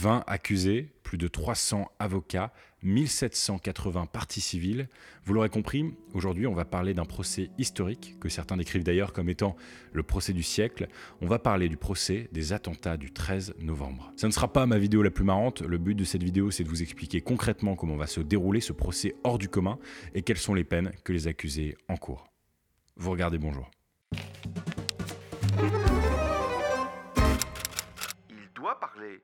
20 accusés, plus de 300 avocats, 1780 parties civiles. Vous l'aurez compris, aujourd'hui on va parler d'un procès historique, que certains décrivent d'ailleurs comme étant le procès du siècle. On va parler du procès des attentats du 13 novembre. Ça ne sera pas ma vidéo la plus marrante, le but de cette vidéo c'est de vous expliquer concrètement comment va se dérouler ce procès hors du commun et quelles sont les peines que les accusés encourent. Vous regardez bonjour. Il doit parler.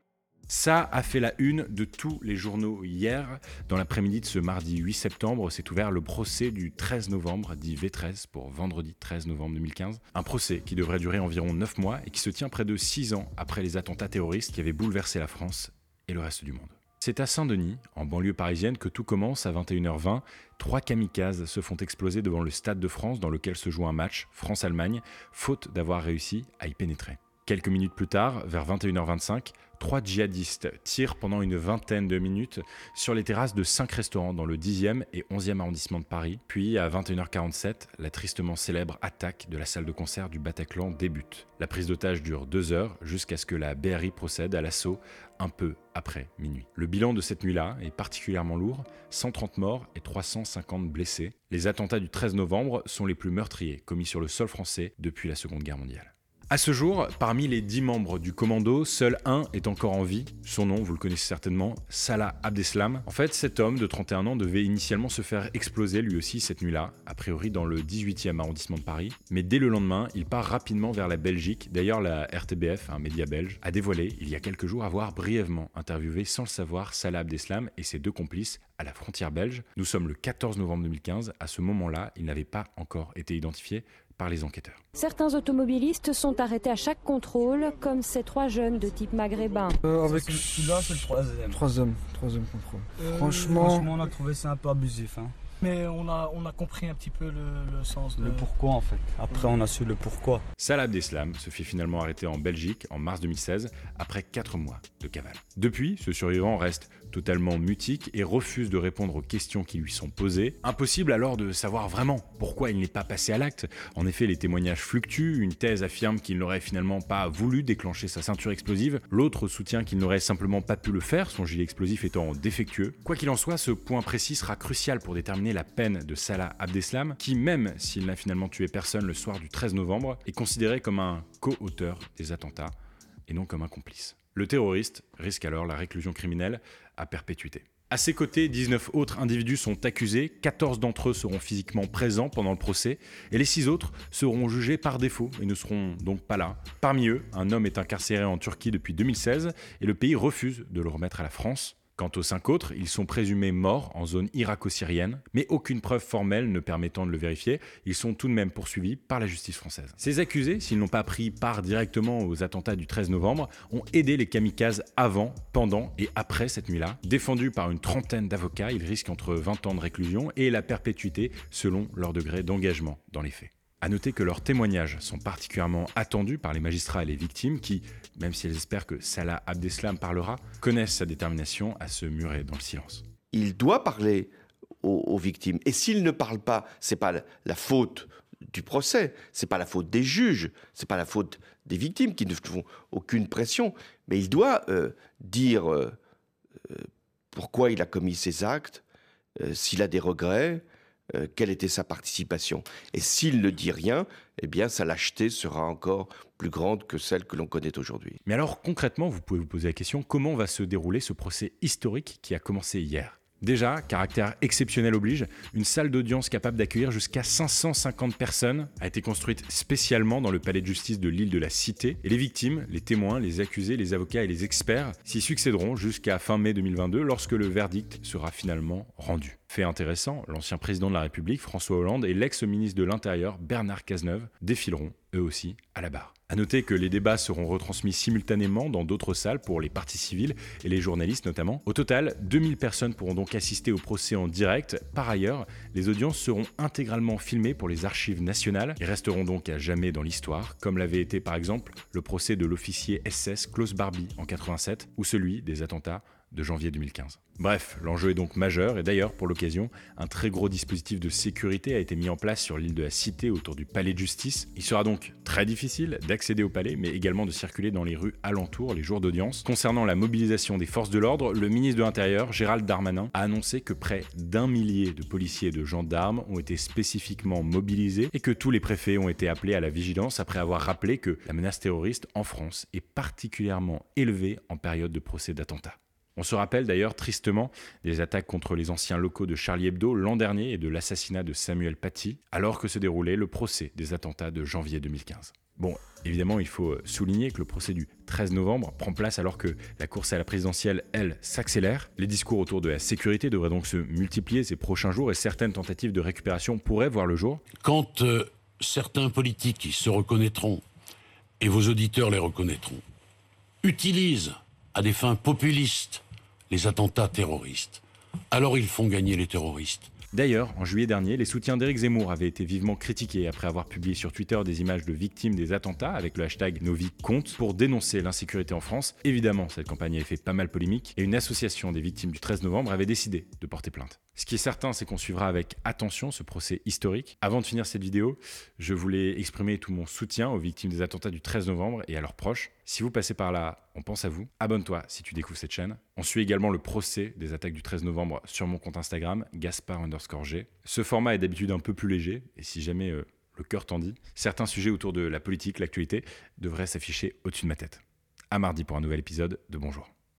Ça a fait la une de tous les journaux hier. Dans l'après-midi de ce mardi 8 septembre, s'est ouvert le procès du 13 novembre, dit V13 pour vendredi 13 novembre 2015. Un procès qui devrait durer environ 9 mois et qui se tient près de 6 ans après les attentats terroristes qui avaient bouleversé la France et le reste du monde. C'est à Saint-Denis, en banlieue parisienne, que tout commence à 21h20. Trois kamikazes se font exploser devant le Stade de France dans lequel se joue un match France-Allemagne, faute d'avoir réussi à y pénétrer. Quelques minutes plus tard, vers 21h25, trois djihadistes tirent pendant une vingtaine de minutes sur les terrasses de cinq restaurants dans le 10e et 11e arrondissement de Paris. Puis, à 21h47, la tristement célèbre attaque de la salle de concert du Bataclan débute. La prise d'otage dure deux heures jusqu'à ce que la BRI procède à l'assaut un peu après minuit. Le bilan de cette nuit-là est particulièrement lourd, 130 morts et 350 blessés. Les attentats du 13 novembre sont les plus meurtriers commis sur le sol français depuis la Seconde Guerre mondiale. À ce jour, parmi les dix membres du commando, seul un est encore en vie. Son nom, vous le connaissez certainement, Salah Abdeslam. En fait, cet homme de 31 ans devait initialement se faire exploser lui aussi cette nuit-là, a priori dans le 18e arrondissement de Paris. Mais dès le lendemain, il part rapidement vers la Belgique. D'ailleurs, la RTBF, un média belge, a dévoilé il y a quelques jours avoir brièvement interviewé sans le savoir Salah Abdeslam et ses deux complices à la frontière belge. Nous sommes le 14 novembre 2015. À ce moment-là, il n'avait pas encore été identifié par les enquêteurs. Certains automobilistes sont arrêtés à chaque contrôle, comme ces trois jeunes de type maghrébin. Euh, avec Celui-là, c'est le troisième. troisième, troisième contrôle. Euh, Franchement- franchement, on a trouvé ça un peu abusif. Hein. Mais on a, on a compris un petit peu le, le sens de... Le pourquoi, en fait. Après, on a su le pourquoi. Salah Abdeslam se fait finalement arrêter en Belgique en mars 2016 après 4 mois de cavale. Depuis, ce survivant reste totalement mutique et refuse de répondre aux questions qui lui sont posées. Impossible alors de savoir vraiment pourquoi il n'est pas passé à l'acte. En effet, les témoignages fluctuent. Une thèse affirme qu'il n'aurait finalement pas voulu déclencher sa ceinture explosive. L'autre soutient qu'il n'aurait simplement pas pu le faire, son gilet explosif étant défectueux. Quoi qu'il en soit, ce point précis sera crucial pour déterminer la peine de Salah Abdeslam, qui même s'il n'a finalement tué personne le soir du 13 novembre, est considéré comme un co-auteur des attentats et non comme un complice. Le terroriste risque alors la réclusion criminelle à perpétuité. À ses côtés, 19 autres individus sont accusés, 14 d'entre eux seront physiquement présents pendant le procès, et les 6 autres seront jugés par défaut et ne seront donc pas là. Parmi eux, un homme est incarcéré en Turquie depuis 2016 et le pays refuse de le remettre à la France. Quant aux cinq autres, ils sont présumés morts en zone irako-syrienne, mais aucune preuve formelle ne permettant de le vérifier, ils sont tout de même poursuivis par la justice française. Ces accusés, s'ils n'ont pas pris part directement aux attentats du 13 novembre, ont aidé les kamikazes avant, pendant et après cette nuit-là. Défendus par une trentaine d'avocats, ils risquent entre 20 ans de réclusion et la perpétuité selon leur degré d'engagement dans les faits. À noter que leurs témoignages sont particulièrement attendus par les magistrats et les victimes qui, même si elles espèrent que Salah Abdeslam parlera, connaissent sa détermination à se murer dans le silence. Il doit parler aux, victimes. Et s'il ne parle pas, c'est pas la, faute du procès, c'est pas la faute des juges, c'est pas la faute des victimes qui ne font aucune pression, mais il doit euh, dire euh, euh, pourquoi il a commis ces actes, s'il a des regrets, euh, quelle était sa participation? Et s'il ne dit rien, eh bien sa lâcheté sera encore plus grande que celle que l'on connaît aujourd'hui. Mais alors concrètement, vous pouvez vous poser la question, comment va se dérouler ce procès historique qui a commencé hier? Déjà, caractère exceptionnel oblige, une salle d'audience capable d'accueillir jusqu'à 550 personnes a été construite spécialement dans le palais de justice de l'île de la Cité, et les victimes, les témoins, les accusés, les avocats et les experts s'y succéderont jusqu'à fin mai 2022 lorsque le verdict sera finalement rendu. Fait intéressant, l'ancien président de la République, François Hollande, et l'ex-ministre de l'Intérieur, Bernard Cazeneuve, défileront eux aussi à la barre. À noter que les débats seront retransmis simultanément dans d'autres salles pour les parties civiles et les journalistes notamment. Au total, 2000 personnes pourront donc assister au procès en direct. Par ailleurs, les audiences seront intégralement filmées pour les archives nationales et resteront donc à jamais dans l'histoire, comme l'avait été par exemple le procès de l'officier SS Klaus Barbie en 87 ou celui des attentats de janvier 2015. Bref, l'enjeu est donc majeur et d'ailleurs, pour l'occasion, un très gros dispositif de sécurité a été mis en place sur l'île de la Cité autour du palais de justice. Il sera donc très difficile d'accéder au palais, mais également de circuler dans les rues alentours les jours d'audience. Concernant la mobilisation des forces de l'ordre, le ministre de l'Intérieur, Gérald Darmanin, a annoncé que près d'un millier de policiers et de gendarmes ont été spécifiquement mobilisés et que tous les préfets ont été appelés à la vigilance après avoir rappelé que la menace terroriste en France est particulièrement élevée en période de procès d'attentat. On se rappelle d'ailleurs tristement des attaques contre les anciens locaux de Charlie Hebdo l'an dernier et de l'assassinat de Samuel Paty, alors que se déroulait le procès des attentats de janvier 2015. Bon, évidemment, il faut souligner que le procès du 13 novembre prend place alors que la course à la présidentielle, elle, s'accélère. Les discours autour de la sécurité devraient donc se multiplier ces prochains jours et certaines tentatives de récupération pourraient voir le jour. Quand euh, certains politiques qui se reconnaîtront, et vos auditeurs les reconnaîtront, utilisent à des fins populistes les attentats terroristes. Alors ils font gagner les terroristes. D'ailleurs, en juillet dernier, les soutiens d'Éric Zemmour avaient été vivement critiqués après avoir publié sur Twitter des images de victimes des attentats avec le hashtag NoVicCompte pour dénoncer l'insécurité en France. Évidemment, cette campagne avait fait pas mal polémique et une association des victimes du 13 novembre avait décidé de porter plainte. Ce qui est certain, c'est qu'on suivra avec attention ce procès historique. Avant de finir cette vidéo, je voulais exprimer tout mon soutien aux victimes des attentats du 13 novembre et à leurs proches. Si vous passez par là, on pense à vous. Abonne-toi si tu découvres cette chaîne. On suit également le procès des attaques du 13 novembre sur mon compte Instagram, Gaspard underscore G. Ce format est d'habitude un peu plus léger, et si jamais euh, le cœur t'en dit, certains sujets autour de la politique, l'actualité, devraient s'afficher au-dessus de ma tête. À mardi pour un nouvel épisode de Bonjour.